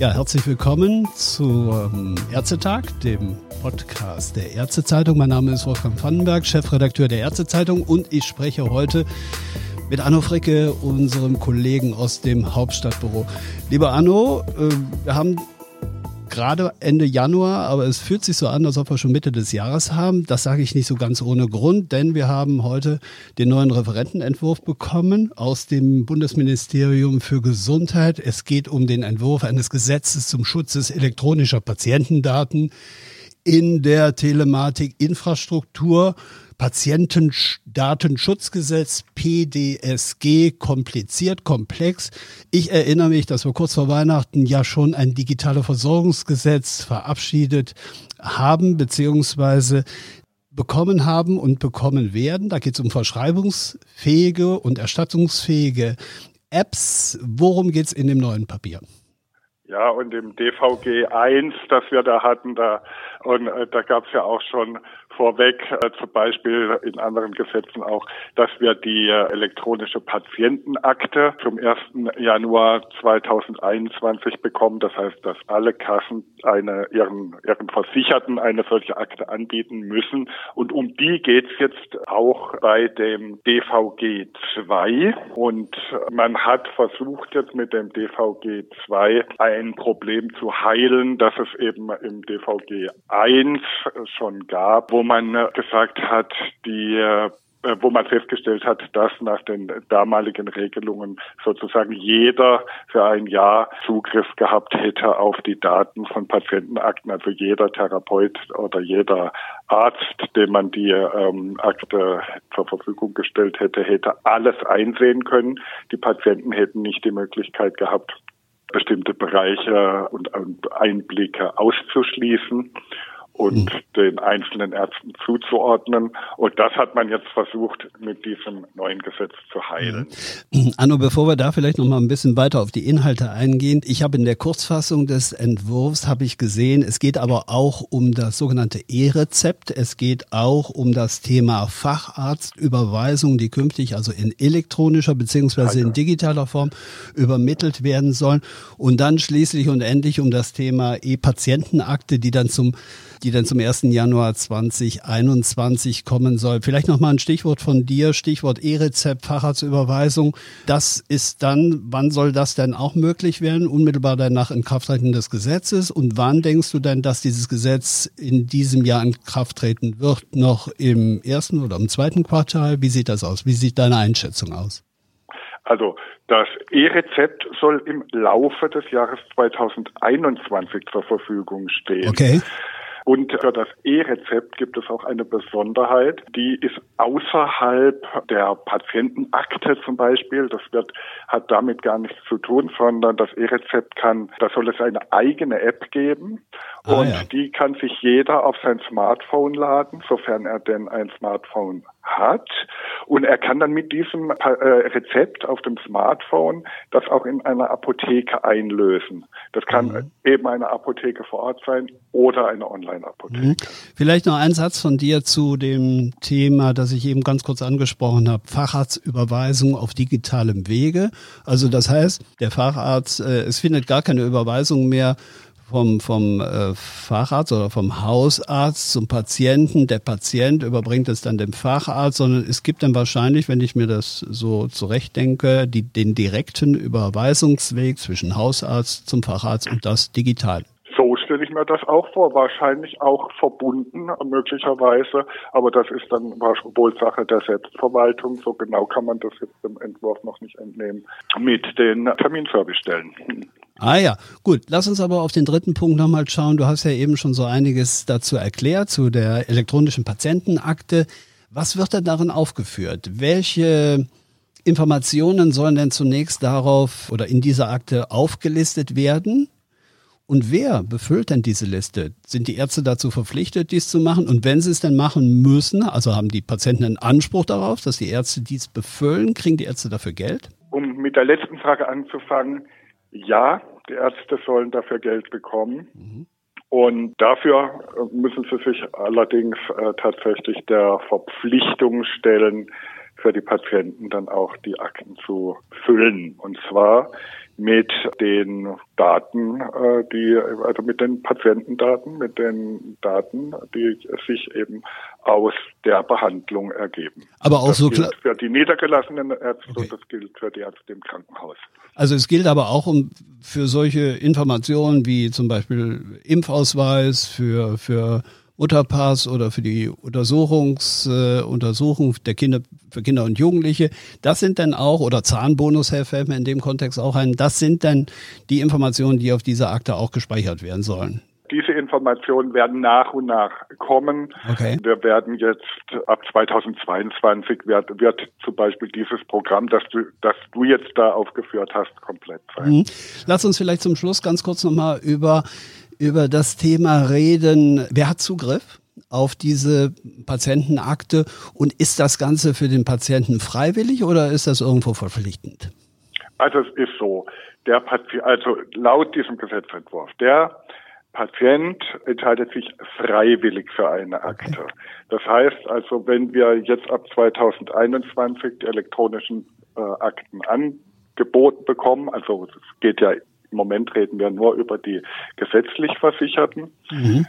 Ja, herzlich willkommen zum Ärztetag, dem Podcast der Ärztezeitung. Mein Name ist Wolfgang Pfannenberg, Chefredakteur der Ärztezeitung und ich spreche heute mit Anno Fricke, unserem Kollegen aus dem Hauptstadtbüro. Lieber Anno, äh, wir haben gerade Ende Januar, aber es fühlt sich so an, als ob wir schon Mitte des Jahres haben. Das sage ich nicht so ganz ohne Grund, denn wir haben heute den neuen Referentenentwurf bekommen aus dem Bundesministerium für Gesundheit. Es geht um den Entwurf eines Gesetzes zum Schutz elektronischer Patientendaten in der Telematik-Infrastruktur. Patientendatenschutzgesetz PDSG kompliziert, komplex. Ich erinnere mich, dass wir kurz vor Weihnachten ja schon ein digitale Versorgungsgesetz verabschiedet haben, beziehungsweise bekommen haben und bekommen werden. Da geht es um verschreibungsfähige und erstattungsfähige Apps. Worum geht es in dem neuen Papier? Ja, und im DVG 1, das wir da hatten, da und äh, da gab es ja auch schon vorweg, äh, zum Beispiel in anderen Gesetzen auch, dass wir die äh, elektronische Patientenakte zum 1. Januar 2021 bekommen. Das heißt, dass alle Kassen eine, ihren, ihren Versicherten eine solche Akte anbieten müssen. Und um die geht's jetzt auch bei dem DVG 2. Und man hat versucht jetzt mit dem DVG 2 ein Problem zu heilen, das es eben im DVG 1 schon gab, wo man äh, gesagt hat, die äh, wo man festgestellt hat, dass nach den damaligen Regelungen sozusagen jeder für ein Jahr Zugriff gehabt hätte auf die Daten von Patientenakten, also jeder Therapeut oder jeder Arzt, dem man die ähm, Akte zur Verfügung gestellt hätte, hätte alles einsehen können. Die Patienten hätten nicht die Möglichkeit gehabt, bestimmte Bereiche und Einblicke auszuschließen und mhm. den einzelnen Ärzten zuzuordnen. Und das hat man jetzt versucht, mit diesem neuen Gesetz zu heilen. Mhm. Anno, bevor wir da vielleicht noch mal ein bisschen weiter auf die Inhalte eingehen, ich habe in der Kurzfassung des Entwurfs habe ich gesehen, es geht aber auch um das sogenannte E-Rezept. Es geht auch um das Thema Facharztüberweisung, die künftig also in elektronischer beziehungsweise in digitaler Form übermittelt werden sollen. Und dann schließlich und endlich um das Thema E-Patientenakte, die dann zum die dann zum 1. Januar 2021 kommen soll. Vielleicht noch mal ein Stichwort von dir, Stichwort E-Rezept, Facharztüberweisung. Das ist dann, wann soll das denn auch möglich werden? Unmittelbar danach in Kraft treten des Gesetzes. Und wann denkst du denn, dass dieses Gesetz in diesem Jahr in Kraft treten wird? Noch im ersten oder im zweiten Quartal? Wie sieht das aus? Wie sieht deine Einschätzung aus? Also das E-Rezept soll im Laufe des Jahres 2021 zur Verfügung stehen. Okay. Und für das E-Rezept gibt es auch eine Besonderheit, die ist außerhalb der Patientenakte zum Beispiel. Das wird, hat damit gar nichts zu tun, sondern das E-Rezept kann, da soll es eine eigene App geben. Ah, und ja. die kann sich jeder auf sein Smartphone laden, sofern er denn ein Smartphone hat. Und er kann dann mit diesem äh, Rezept auf dem Smartphone das auch in einer Apotheke einlösen. Das kann mhm. eben eine Apotheke vor Ort sein oder eine Online-Apotheke. Mhm. Vielleicht noch ein Satz von dir zu dem Thema, das ich eben ganz kurz angesprochen habe, Facharztüberweisung auf digitalem Wege. Also das heißt, der Facharzt, äh, es findet gar keine Überweisung mehr vom, vom äh, Facharzt oder vom Hausarzt zum Patienten. Der Patient überbringt es dann dem Facharzt, sondern es gibt dann wahrscheinlich, wenn ich mir das so zurechtdenke, die, den direkten Überweisungsweg zwischen Hausarzt zum Facharzt und das digital. So stelle ich mir das auch vor, wahrscheinlich auch verbunden möglicherweise, aber das ist dann wohl Sache der Selbstverwaltung. So genau kann man das jetzt im Entwurf noch nicht entnehmen mit den Terminservicestellen. Ah ja, gut. Lass uns aber auf den dritten Punkt nochmal schauen. Du hast ja eben schon so einiges dazu erklärt, zu der elektronischen Patientenakte. Was wird denn darin aufgeführt? Welche Informationen sollen denn zunächst darauf oder in dieser Akte aufgelistet werden? Und wer befüllt denn diese Liste? Sind die Ärzte dazu verpflichtet, dies zu machen? Und wenn sie es denn machen müssen, also haben die Patienten einen Anspruch darauf, dass die Ärzte dies befüllen, kriegen die Ärzte dafür Geld? Um mit der letzten Frage anzufangen, ja, die Ärzte sollen dafür Geld bekommen. Mhm. Und dafür müssen sie sich allerdings äh, tatsächlich der Verpflichtung stellen, für die Patienten dann auch die Akten zu füllen. Und zwar mit den Daten, äh, die, also mit den Patientendaten, mit den Daten, die sich eben aus der Behandlung ergeben. Aber auch das so gilt für die niedergelassenen Ärzte okay. und das gilt für die Ärzte im Krankenhaus. Also es gilt aber auch um für solche Informationen wie zum Beispiel Impfausweis, für, für Mutterpass oder für die Untersuchungs, äh, Untersuchung der Kinder, für Kinder und Jugendliche. Das sind dann auch, oder Zahnbonus, Herr Fällt mir in dem Kontext auch ein, das sind dann die Informationen, die auf dieser Akte auch gespeichert werden sollen. Diese Informationen werden nach und nach kommen. Okay. Wir werden jetzt ab 2022 wird, wird zum Beispiel dieses Programm, das du, das du jetzt da aufgeführt hast, komplett sein. Mhm. Lass uns vielleicht zum Schluss ganz kurz nochmal über über das Thema reden. Wer hat Zugriff auf diese Patientenakte und ist das Ganze für den Patienten freiwillig oder ist das irgendwo verpflichtend? Also es ist so, der Patient, also laut diesem Gesetzentwurf, der Patient entscheidet sich freiwillig für eine Akte. Das heißt also, wenn wir jetzt ab 2021 die elektronischen äh, Akten angeboten bekommen, also es geht ja im Moment reden wir nur über die gesetzlich Versicherten. Mhm.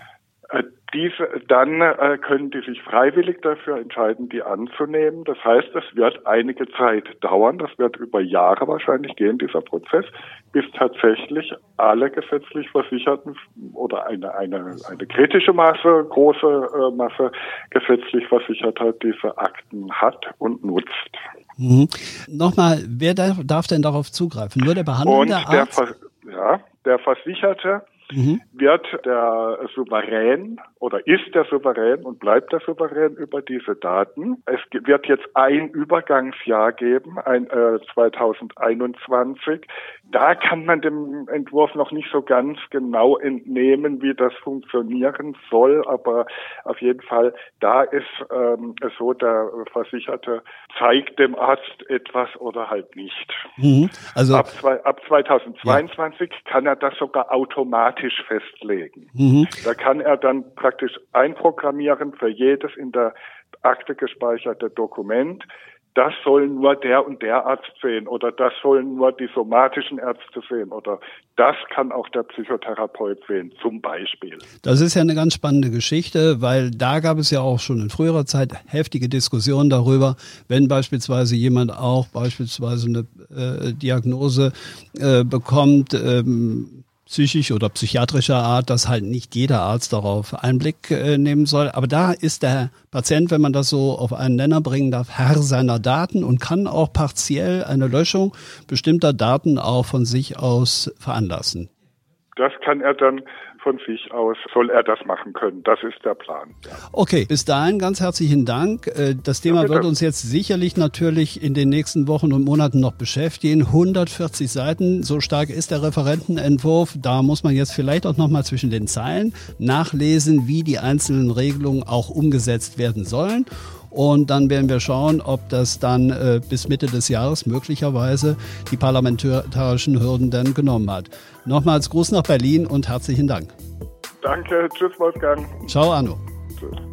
Äh, diese, dann äh, können die sich freiwillig dafür entscheiden, die anzunehmen. Das heißt, es wird einige Zeit dauern, das wird über Jahre wahrscheinlich gehen, dieser Prozess, bis tatsächlich alle gesetzlich Versicherten oder eine, eine, eine kritische Masse, große äh, Masse gesetzlich Versicherter diese Akten hat und nutzt. Mhm. Nochmal, wer darf, darf, denn darauf zugreifen? Nur der behandelnde Arzt? Der ja, der Versicherte mhm. wird der Souverän oder ist der Souverän und bleibt der Souverän über diese Daten. Es wird jetzt ein Übergangsjahr geben, ein äh, 2021. Da kann man dem Entwurf noch nicht so ganz genau entnehmen, wie das funktionieren soll, aber auf jeden Fall, da ist ähm, so, der Versicherte zeigt dem Arzt etwas oder halt nicht. Mhm. Also ab, zwei, ab 2022 ja. kann er das sogar automatisch festlegen. Mhm. Da kann er dann praktisch einprogrammieren für jedes in der Akte gespeicherte Dokument. Das soll nur der und der Arzt sehen oder das sollen nur die somatischen Ärzte sehen oder das kann auch der Psychotherapeut sehen, zum Beispiel. Das ist ja eine ganz spannende Geschichte, weil da gab es ja auch schon in früherer Zeit heftige Diskussionen darüber, wenn beispielsweise jemand auch beispielsweise eine äh, Diagnose äh, bekommt, ähm, psychisch oder psychiatrischer Art, dass halt nicht jeder Arzt darauf Einblick äh, nehmen soll. Aber da ist der Patient, wenn man das so auf einen Nenner bringen darf, Herr seiner Daten und kann auch partiell eine Löschung bestimmter Daten auch von sich aus veranlassen. Das kann er dann von sich aus soll er das machen können. Das ist der Plan. Ja. Okay, bis dahin ganz herzlichen Dank. Äh, das Thema ja, wird uns jetzt sicherlich natürlich in den nächsten Wochen und Monaten noch beschäftigen. 140 Seiten, so stark ist der Referentenentwurf. Da muss man jetzt vielleicht auch noch mal zwischen den Zeilen nachlesen, wie die einzelnen Regelungen auch umgesetzt werden sollen. Und dann werden wir schauen, ob das dann äh, bis Mitte des Jahres möglicherweise die parlamentarischen Hürden dann genommen hat. Nochmals Gruß nach Berlin und herzlichen Dank. Danke, tschüss Wolfgang. Ciao Arno. Tschüss.